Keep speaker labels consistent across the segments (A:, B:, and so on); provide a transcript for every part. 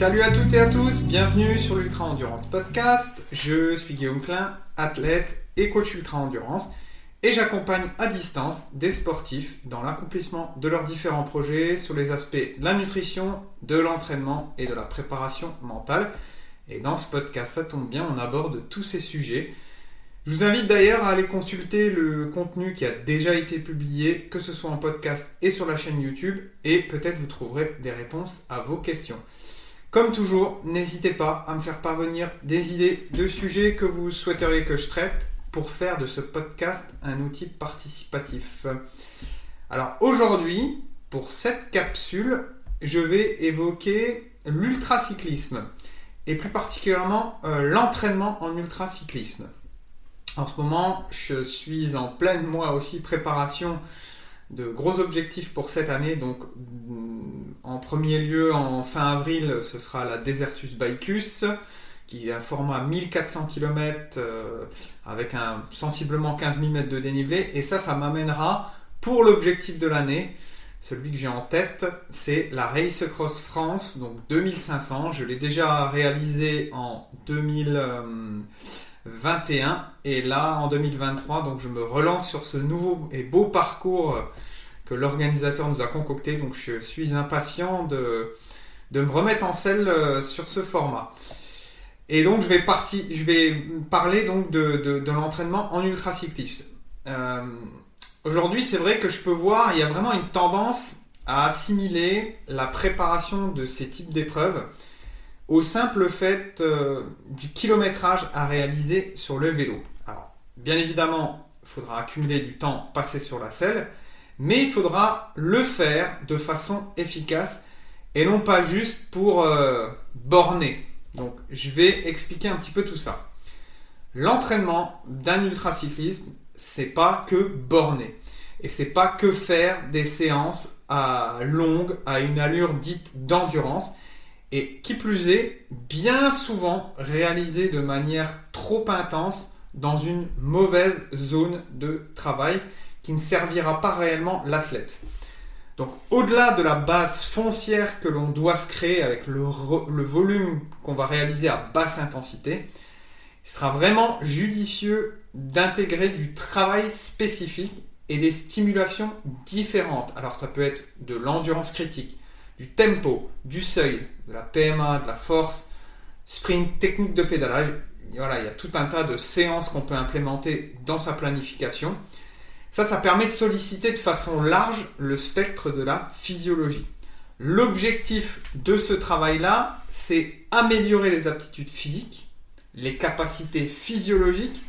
A: Salut à toutes et à tous, bienvenue sur l'Ultra Endurance Podcast. Je suis Guillaume Klein, athlète et coach Ultra Endurance, et j'accompagne à distance des sportifs dans l'accomplissement de leurs différents projets sur les aspects de la nutrition, de l'entraînement et de la préparation mentale. Et dans ce podcast, ça tombe bien, on aborde tous ces sujets. Je vous invite d'ailleurs à aller consulter le contenu qui a déjà été publié, que ce soit en podcast et sur la chaîne YouTube, et peut-être vous trouverez des réponses à vos questions. Comme toujours, n'hésitez pas à me faire parvenir des idées de sujets que vous souhaiteriez que je traite pour faire de ce podcast un outil participatif. Alors aujourd'hui, pour cette capsule, je vais évoquer l'ultracyclisme et plus particulièrement euh, l'entraînement en ultracyclisme. En ce moment, je suis en pleine, moi aussi, préparation de gros objectifs pour cette année. Donc, en premier lieu, en fin avril, ce sera la Desertus Bicus, qui est un format 1400 km euh, avec un sensiblement 15 000 mètres de dénivelé. Et ça, ça m'amènera pour l'objectif de l'année. Celui que j'ai en tête, c'est la Race Cross France, donc 2500. Je l'ai déjà réalisé en 2021 et là en 2023, donc je me relance sur ce nouveau et beau parcours que l'organisateur nous a concocté. Donc je suis impatient de, de me remettre en selle euh, sur ce format. Et donc je vais, partir, je vais parler donc de, de, l'entraînement en ultracyclisme. Euh, Aujourd'hui, c'est vrai que je peux voir, il y a vraiment une tendance à assimiler la préparation de ces types d'épreuves au simple fait euh, du kilométrage à réaliser sur le vélo. Alors, bien évidemment, il faudra accumuler du temps passé sur la selle, mais il faudra le faire de façon efficace et non pas juste pour euh, borner. Donc, je vais expliquer un petit peu tout ça. L'entraînement d'un ultracyclisme, c'est pas que borner. Et c'est pas que faire des séances à longue, à une allure dite d'endurance. Et qui plus est, bien souvent réalisé de manière trop intense dans une mauvaise zone de travail qui ne servira pas réellement l'athlète. Donc au-delà de la base foncière que l'on doit se créer avec le, volume qu'on va réaliser à basse intensité, il sera vraiment judicieux d'intégrer du travail spécifique et des stimulations différentes. Alors ça peut être de l'endurance critique, du tempo, du seuil, de la PMA, de la force, sprint, technique de pédalage. Voilà, il y a tout un tas de séances qu'on peut implémenter dans sa planification. Ça, ça permet de solliciter de façon large le spectre de la physiologie. L'objectif de ce travail-là, c'est améliorer les aptitudes physiques, les capacités physiologiques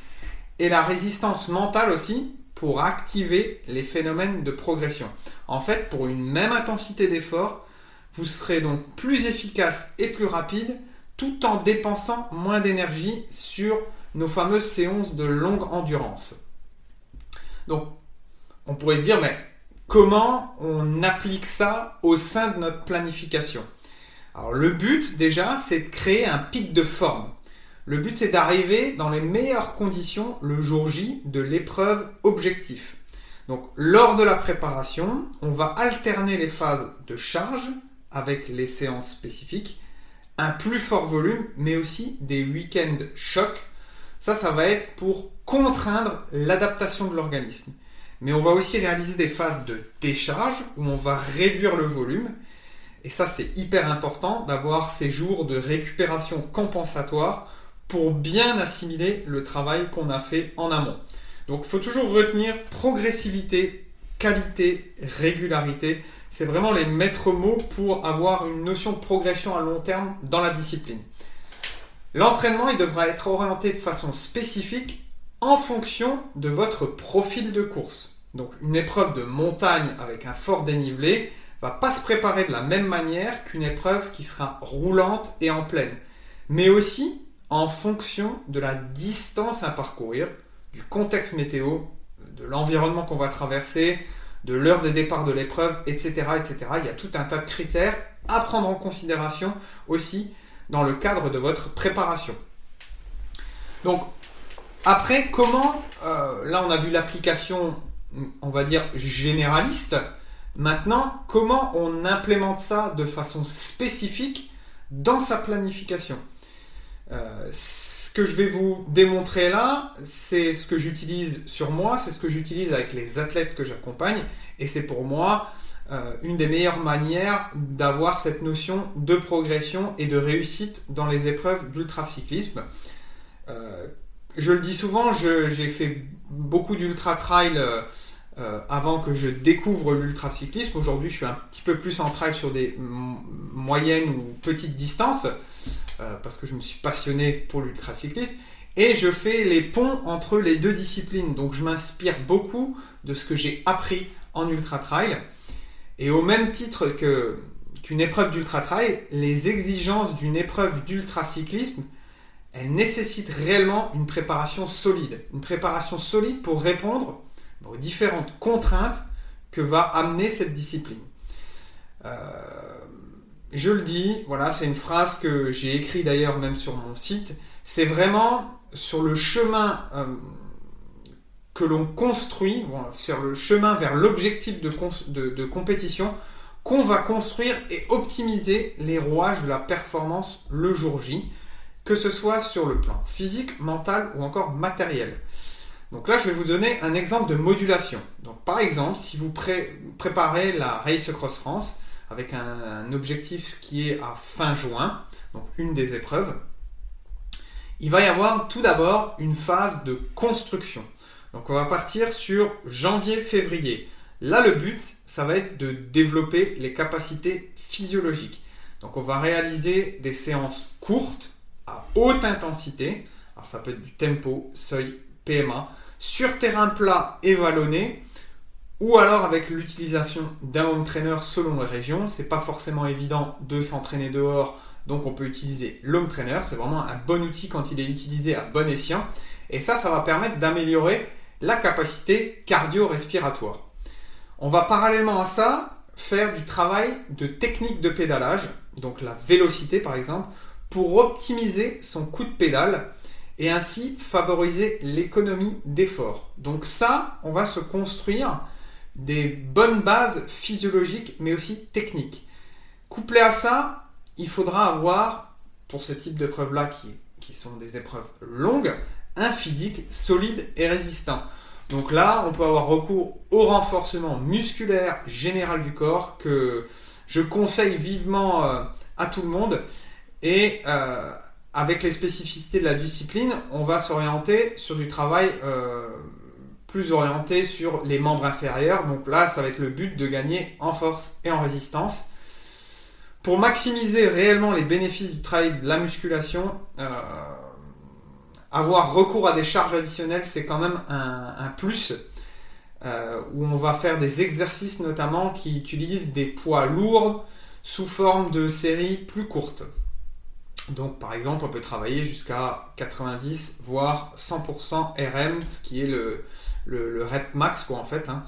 A: et la résistance mentale aussi pour activer les phénomènes de progression. En fait, pour une même intensité d'effort, vous serez donc plus efficace et plus rapide tout en dépensant moins d'énergie sur nos fameuses séances de longue endurance. Donc, on pourrait se dire, mais comment on applique ça au sein de notre planification? Alors, le but déjà, c'est de créer un pic de forme. Le but, c'est d'arriver dans les meilleures conditions le jour J de l'épreuve objectif. Donc, lors de la préparation, on va alterner les phases de charge avec les séances spécifiques, un plus fort volume, mais aussi des week-ends chocs. Ça, ça va être pour contraindre l'adaptation de l'organisme. Mais on va aussi réaliser des phases de décharge où on va réduire le volume. Et ça, c'est hyper important d'avoir ces jours de récupération compensatoire pour bien assimiler le travail qu'on a fait en amont. Donc il faut toujours retenir progressivité, qualité, régularité. C'est vraiment les maîtres mots pour avoir une notion de progression à long terme dans la discipline. L'entraînement, il devra être orienté de façon spécifique en fonction de votre profil de course. Donc une épreuve de montagne avec un fort dénivelé va pas se préparer de la même manière qu'une épreuve qui sera roulante et en pleine. Mais aussi en fonction de la distance à parcourir, du contexte météo, de l'environnement qu'on va traverser, de l'heure de départ de l'épreuve, etc., etc. Il y a tout un tas de critères à prendre en considération aussi dans le cadre de votre préparation. Donc, après, comment, euh, là on a vu l'application, on va dire, généraliste, maintenant, comment on implémente ça de façon spécifique dans sa planification? Euh, ce que je vais vous démontrer là, c'est ce que j'utilise sur moi, c'est ce que j'utilise avec les athlètes que j'accompagne, et c'est pour moi euh, une des meilleures manières d'avoir cette notion de progression et de réussite dans les épreuves d'ultracyclisme. Euh, je le dis souvent, j'ai fait beaucoup d'ultra trail euh, avant que je découvre l'ultracyclisme. Aujourd'hui, je suis un petit peu plus en trail sur des moyennes ou petites distances parce que je me suis passionné pour l'ultracyclisme. Et je fais les ponts entre les deux disciplines. Donc je m'inspire beaucoup de ce que j'ai appris en ultra trail. Et au même titre qu'une épreuve d'ultra trail, les exigences d'une épreuve d'ultra cyclisme, elles nécessitent réellement une préparation solide. Une préparation solide pour répondre aux différentes contraintes que va amener cette discipline. Euh, je le dis, voilà, c'est une phrase que j'ai écrite d'ailleurs même sur mon site. C'est vraiment sur le chemin euh, que l'on construit, sur le chemin vers l'objectif de, compétition, qu'on va construire et optimiser les rouages de la performance le jour J, que ce soit sur le plan physique, mental ou encore matériel. Donc là, je vais vous donner un exemple de modulation. Donc par exemple, si vous préparez la Race Cross France avec un, objectif qui est à fin juin, donc une des épreuves, il va y avoir tout d'abord une phase de construction. Donc on va partir sur janvier-février. Là, le but, ça va être de développer les capacités physiologiques. Donc on va réaliser des séances courtes, à haute intensité. Alors ça peut être du tempo, seuil, PMA, sur terrain plat et vallonné, ou alors avec l'utilisation d'un home trainer selon les régions. C'est pas forcément évident de s'entraîner dehors, donc on peut utiliser l'home trainer. C'est vraiment un bon outil quand il est utilisé à bon escient. Et ça, ça va permettre d'améliorer la capacité cardio-respiratoire. On va parallèlement à ça faire du travail de technique de pédalage, donc la vélocité par exemple, pour optimiser son coup de pédale et ainsi favoriser l'économie d'effort. Donc ça, on va se construire des bonnes bases physiologiques mais aussi techniques. Couplé à ça, il faudra avoir, pour ce type de preuves-là qui, qui sont des épreuves longues, un physique solide et résistant. Donc là, on peut avoir recours au renforcement musculaire général du corps que je conseille vivement euh, à tout le monde. Et euh, avec les spécificités de la discipline, on va s'orienter sur du travail euh, plus orienté sur les membres inférieurs. Donc là, ça va être le but de gagner en force et en résistance. Pour maximiser réellement les bénéfices du travail de la musculation, avoir recours à des charges additionnelles, c'est quand même un, plus. Euh, où on va faire des exercices notamment qui utilisent des poids lourds sous forme de séries plus courtes. Donc par exemple, on peut travailler jusqu'à 90 voire 100% RM, ce qui est le, le, rep max quoi en fait. Hein.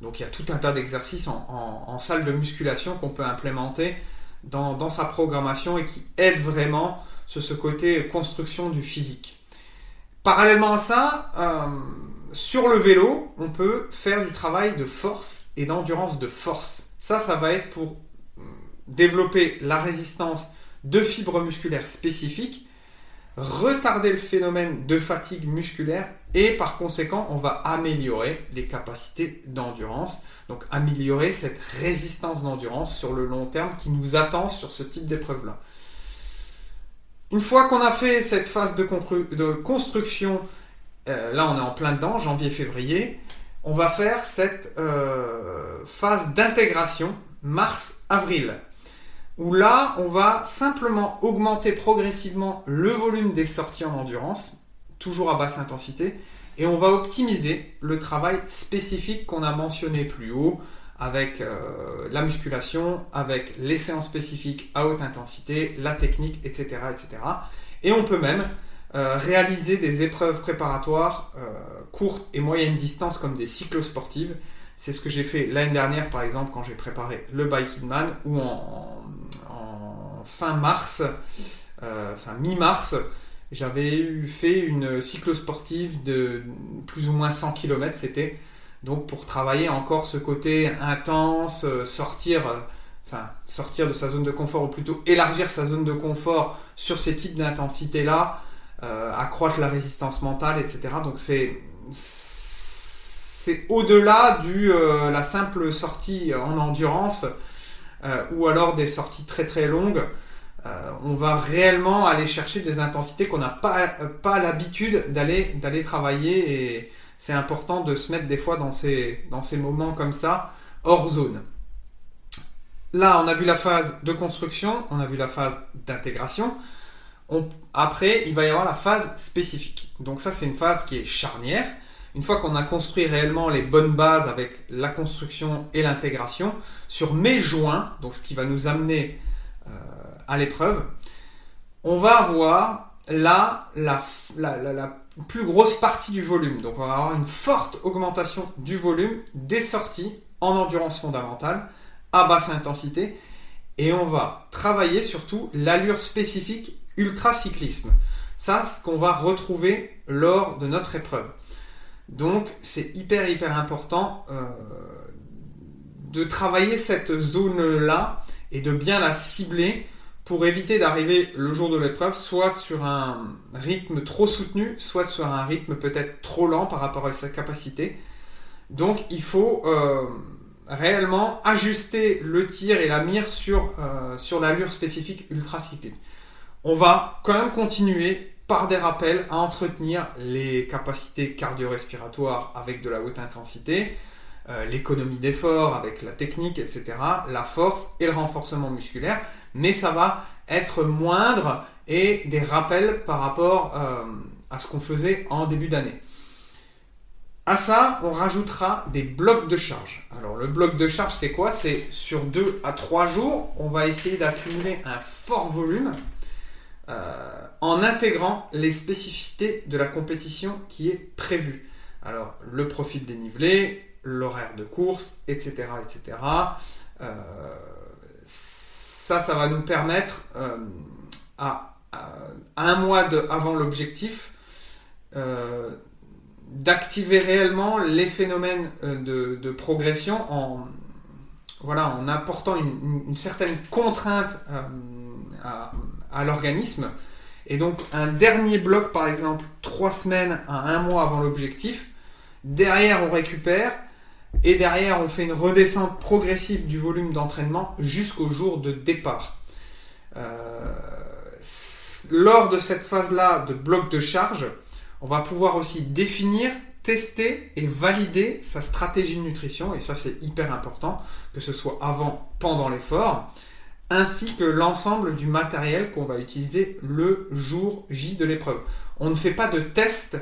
A: Donc il y a tout un tas d'exercices en, salle de musculation qu'on peut implémenter dans, sa programmation et qui aident vraiment sur ce côté construction du physique. Parallèlement à ça, euh, sur le vélo, on peut faire du travail de force et d'endurance de force. Ça, ça va être pour euh, développer la résistance de fibres musculaires spécifiques, retarder le phénomène de fatigue musculaire et par conséquent, on va améliorer les capacités d'endurance. Donc améliorer cette résistance d'endurance sur le long terme qui nous attend sur ce type d'épreuve-là. Une fois qu'on a fait cette phase de, construction, euh, là on est en plein dedans, janvier-février, on va faire cette euh, phase d'intégration, mars-avril, où là on va simplement augmenter progressivement le volume des sorties en endurance, toujours à basse intensité, et on va optimiser le travail spécifique qu'on a mentionné plus haut, avec euh, la musculation, avec les séances spécifiques à haute intensité, la technique, etc. etc. Et on peut même euh, réaliser des épreuves préparatoires euh, courtes et moyennes distances comme des cyclosportives. C'est ce que j'ai fait l'année dernière par exemple quand j'ai préparé le Biking Man ou en, en fin mars, enfin mi-mars, j'avais fait une cyclosportive de plus ou moins 100 km. C'était donc pour travailler encore ce côté intense, euh, sortir, euh, enfin sortir de sa zone de confort ou plutôt élargir sa zone de confort sur ces types d'intensité-là, euh, accroître la résistance mentale, etc. Donc c'est c'est au-delà euh, la simple sortie en endurance ou alors des sorties très très longues. On va réellement aller chercher des intensités qu'on n'a pas, pas l'habitude d'aller d'aller travailler et c'est important de se mettre des fois dans ces, dans ces moments comme ça hors zone. Là, on a vu la phase de construction, on a vu la phase d'intégration. Après, il va y avoir la phase spécifique. Donc ça, c'est une phase qui est charnière. Une fois qu'on a construit réellement les bonnes bases avec la construction et l'intégration, sur joints, donc ce qui va nous amener euh, l'épreuve, on va avoir là la, la, plus grosse partie du volume. Donc on va avoir une forte augmentation du volume des sorties en endurance fondamentale à basse intensité et on va travailler surtout l'allure spécifique ultra-cyclisme. Ça, ce qu'on va retrouver lors de notre épreuve. Donc, c'est hyper, hyper important euh, de travailler cette zone-là et de bien la cibler pour éviter d'arriver le jour de l'épreuve soit sur un rythme trop soutenu, soit sur un rythme peut-être trop lent par rapport à sa capacité. Donc, il faut... Euh, réellement ajuster le tir et la mire sur, euh, sur l'allure spécifique ultra cyclique. On va quand même continuer par des rappels à entretenir les capacités cardio-respiratoires avec de la haute intensité, euh, l'économie d'effort avec la technique, etc., la force et le renforcement musculaire, mais ça va être moindre et des rappels par rapport euh, à ce qu'on faisait en début d'année. À ça, on rajoutera des blocs de charge. Alors le bloc de charge, c'est quoi? C'est sur 2 à 3 jours, on va essayer d'accumuler un fort volume euh, en intégrant les spécificités de la compétition qui est prévue. Alors le profil dénivelé, l'horaire de course, etc. etc. ça, ça va nous permettre euh, à, un mois avant l'objectif d'activer réellement les phénomènes euh, de, progression en, voilà, en apportant une, certaine contrainte euh, à, l'organisme. Et donc un dernier bloc, par exemple, trois semaines à un mois avant l'objectif. Derrière, on récupère. Et derrière, on fait une redescente progressive du volume d'entraînement jusqu'au jour de départ. Euh, lors de cette phase-là de bloc de charge, on va pouvoir aussi définir, tester et valider sa stratégie de nutrition, et ça c'est hyper important, que ce soit avant, pendant l'effort, ainsi que l'ensemble du matériel qu'on va utiliser le jour J de l'épreuve. On ne fait pas de test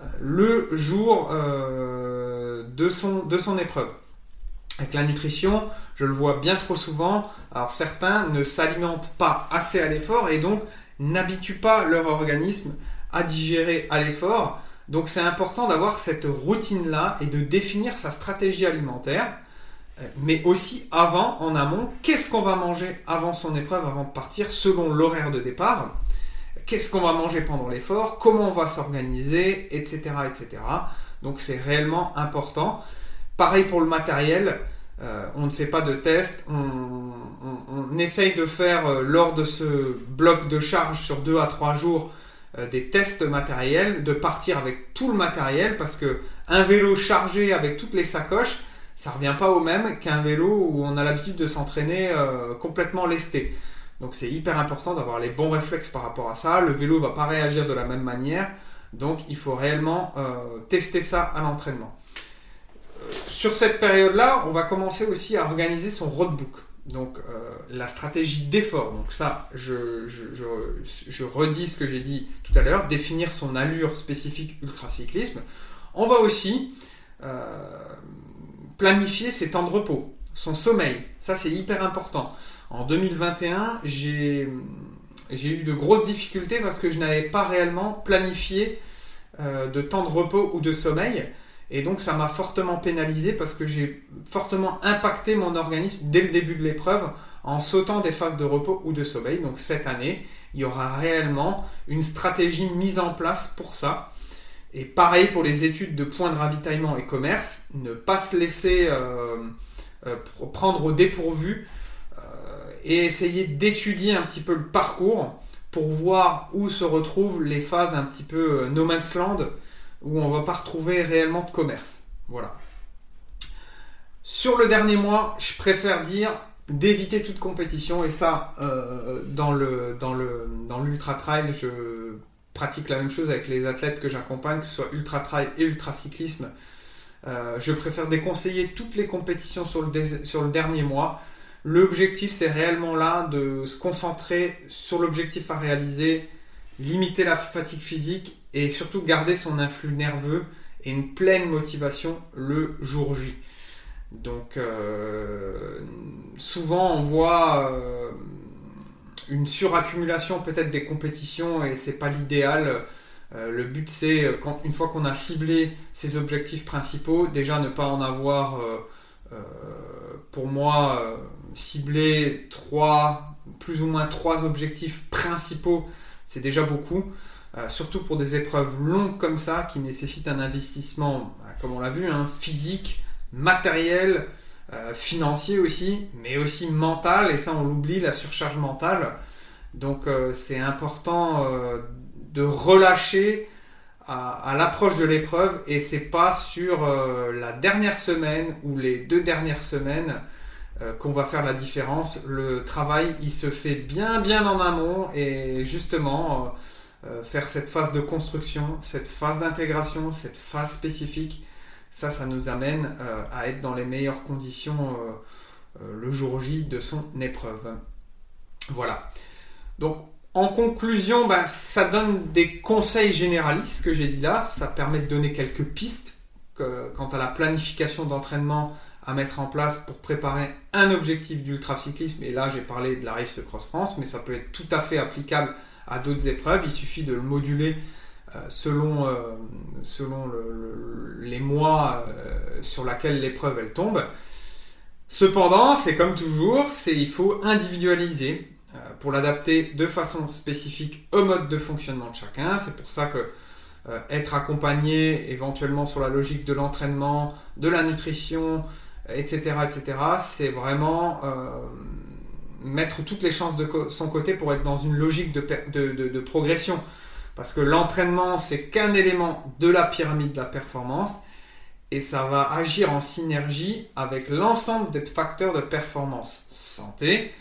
A: euh, le jour euh, de, son, épreuve. Avec la nutrition, je le vois bien trop souvent, certains ne s'alimentent pas assez à l'effort et donc n'habituent pas leur organisme à digérer à l'effort. Donc c'est important d'avoir cette routine-là et de définir sa stratégie alimentaire, mais aussi avant, en amont, qu'est-ce qu'on va manger avant son épreuve, avant de partir, selon l'horaire de départ, qu'est-ce qu'on va manger pendant l'effort, comment on va s'organiser, etc., etc. Donc c'est réellement important. Pareil pour le matériel, euh, on ne fait pas de test, on, essaye de faire euh, lors de ce bloc de charge sur 2 à 3 jours euh, des tests matériels, de partir avec tout le matériel parce que un vélo chargé avec toutes les sacoches, ça revient pas au même qu'un vélo où on a l'habitude de s'entraîner complètement lesté. Donc c'est hyper important d'avoir les bons réflexes par rapport à ça. Le vélo va pas réagir de la même manière, donc il faut réellement euh, tester ça à l'entraînement. sur cette période-là, on va commencer aussi à organiser son roadbook donc euh, la stratégie d'effort. Donc ça, je, redis ce que j'ai dit tout à l'heure, définir son allure spécifique ultracyclisme. On va aussi euh, planifier ses temps de repos, son sommeil. Ça, c'est hyper important. En 2021, j'ai eu de grosses difficultés parce que je n'avais pas réellement planifié euh, de temps de repos ou de sommeil. Et donc ça m'a fortement pénalisé parce que j'ai fortement impacté mon organisme dès le début de l'épreuve en sautant des phases de repos ou de sommeil. Donc cette année, il y aura réellement une stratégie mise en place pour ça. Et pareil pour les études de points de ravitaillement et commerce, ne pas se laisser euh, euh, prendre au dépourvu. Euh, et essayer d'étudier un petit peu le parcours pour voir où se retrouvent les phases un petit peu no man's land où on va pas retrouver réellement de commerce. Voilà. Sur le dernier mois, je préfère dire d'éviter toute compétition et ça dans le dans le dans l'ultra trail je pratique la même chose avec les athlètes que j'accompagne que ce soit ultra trail et ultra cyclisme euh, je préfère déconseiller toutes les compétitions sur le, sur le dernier mois. L'objectif, c'est réellement là de se concentrer sur l'objectif à réaliser, limiter la fatigue physique et surtout garder son influx nerveux et une pleine motivation le jour J. Donc, euh, souvent, on voit euh, une suraccumulation peut-être des compétitions et c'est pas l'idéal. Euh, le but, c'est, une fois qu'on a ciblé ses objectifs principaux, déjà ne pas en avoir, pour moi, cibler trois, plus ou moins trois objectifs principaux, c'est déjà beaucoup. surtout pour des épreuves longues comme ça, qui nécessitent un investissement, comme on l'a vu, hein, physique, matériel, financier aussi, mais aussi mental, et ça on l'oublie, la surcharge mentale. Donc c'est important de relâcher à, l'approche de l'épreuve et c'est pas sur euh, la dernière semaine ou les deux dernières semaines euh, qu'on va faire la différence. Le travail, il se fait bien bien en amont et justement euh, faire cette phase de construction, cette phase d'intégration, cette phase spécifique, ça, ça nous amène à être dans les meilleures conditions le jour J de son épreuve. Voilà. Donc en conclusion, bah, ça donne des conseils généralistes, que j'ai dit là. Ça permet de donner quelques pistes quant à la planification d'entraînement à mettre en place pour préparer un objectif d'ultracyclisme. Et là, j'ai parlé de la Race Cross France, mais ça peut être tout à fait applicable à d'autres épreuves. Il suffit de le moduler euh, selon, euh, les mois euh, sur lesquels l'épreuve tombe. Cependant, c'est comme toujours, il faut individualiser pour l'adapter de façon spécifique au mode de fonctionnement de chacun. C'est pour ça que euh, être accompagné éventuellement sur la logique de l'entraînement, de la nutrition, etc., etc., c'est vraiment euh, mettre toutes les chances de son côté pour être dans une logique de, de progression. Parce que l'entraînement, c'est qu'un élément de la pyramide de la performance et ça va agir en synergie avec l'ensemble des facteurs de performance. Santé,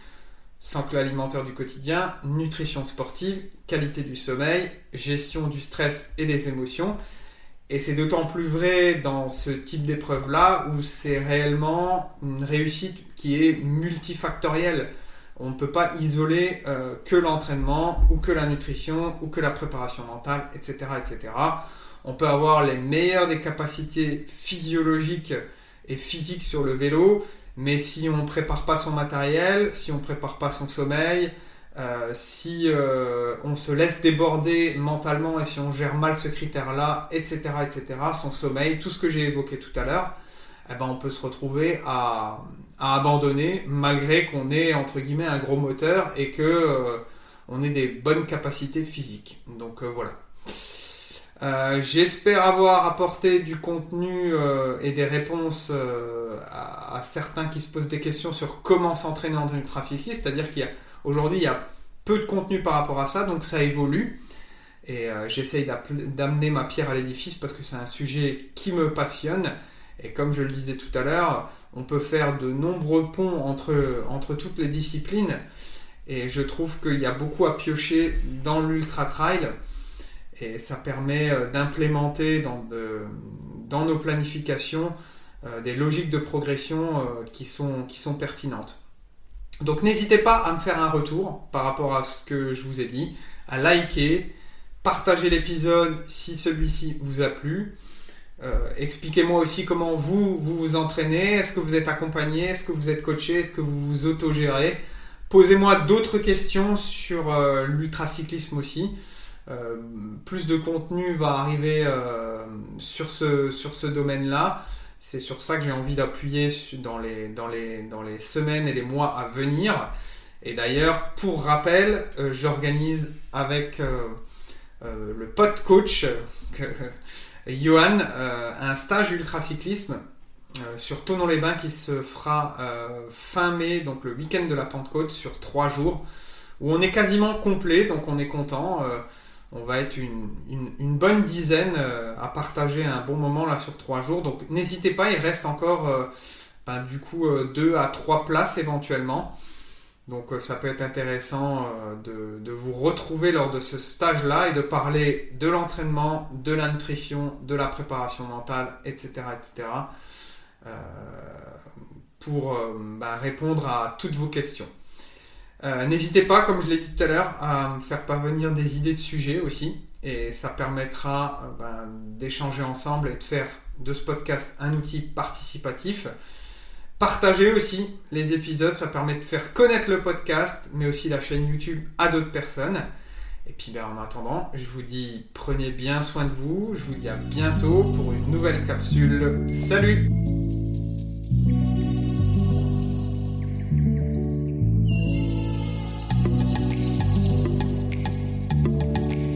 A: Santé alimentaire du quotidien, nutrition sportive, qualité du sommeil, gestion du stress et des émotions. Et c'est d'autant plus vrai dans ce type d'épreuve-là où c'est réellement une réussite qui est multifactorielle. On ne peut pas isoler euh, que l'entraînement ou que la nutrition ou que la préparation mentale, etc., etc. On peut avoir les meilleures des capacités physiologiques et physiques sur le vélo, mais si on ne prépare pas son matériel, si on ne prépare pas son sommeil, euh, si euh, on se laisse déborder mentalement et si on gère mal ce critère-là, etc., etc., son sommeil, tout ce que j'ai évoqué tout à l'heure, eh ben, on peut se retrouver à, abandonner malgré qu'on ait entre guillemets un gros moteur et que euh, on ait des bonnes capacités physiques. Donc voilà. Euh, j'espère avoir apporté du contenu euh, et des réponses euh, à, certains qui se posent des questions sur comment s'entraîner en ultracycliste. C'est-à-dire qu'il y a aujourd'hui il y a peu de contenu par rapport à ça, donc ça évolue. Et j'essaye d'amener ma pierre à l'édifice parce que c'est un sujet qui me passionne. Et comme je le disais tout à l'heure, on peut faire de nombreux ponts entre, entre toutes les disciplines. Et je trouve qu'il y a beaucoup à piocher dans l'ultra trail. Et ça permet euh, d'implémenter dans, nos planifications euh, des logiques de progression euh, qui, sont, qui sont pertinentes. Donc n'hésitez pas à me faire un retour par rapport à ce que je vous ai dit, à liker, partager l'épisode si celui-ci vous a plu. Expliquez-moi aussi comment vous, vous vous entraînez. Est-ce que vous êtes accompagné? Est-ce que vous êtes coaché? Est-ce que vous vous autogérez? Posez-moi d'autres questions sur l'ultracyclisme aussi. Euh, plus de contenu va arriver euh, sur ce, domaine-là. C'est sur ça que j'ai envie d'appuyer dans les semaines et les mois à venir. Et d'ailleurs, pour rappel, euh, j'organise avec le pote coach Johan un stage ultracyclisme sur Tonon-les-Bains qui se fera fin mai, donc le week-end de la Pentecôte, sur trois jours, où on est quasiment complet, donc on est content. On va être une, bonne dizaine à partager un bon moment là sur trois jours. Donc n'hésitez pas, il reste encore ben, du coup deux à trois places éventuellement. Donc euh, ça peut être intéressant euh, de, vous retrouver lors de ce stage-là et de parler de l'entraînement, de la nutrition, de la préparation mentale, etc. etc. Euh, pour bah, répondre à toutes vos questions. N'hésitez pas, comme je l'ai dit tout à l'heure, à me faire parvenir des idées de sujets aussi. Et ça permettra ben, d'échanger ensemble et de faire de ce podcast un outil participatif Partagez aussi les épisodes, ça permet de faire connaître le podcast, mais aussi la chaîne YouTube à d'autres personnes. Et puis ben, en attendant, je vous dis prenez bien soin de vous, je vous dis à bientôt pour une nouvelle capsule. Salut